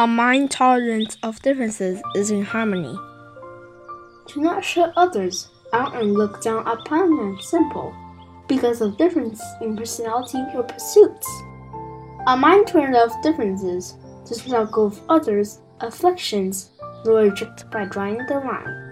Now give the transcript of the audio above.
A mind tolerant of differences is in harmony. Do not shut others out and look down upon them simple, because of difference in personality or pursuits. A mind tolerant of differences does not go with others' afflictions, nor reject by drawing the line.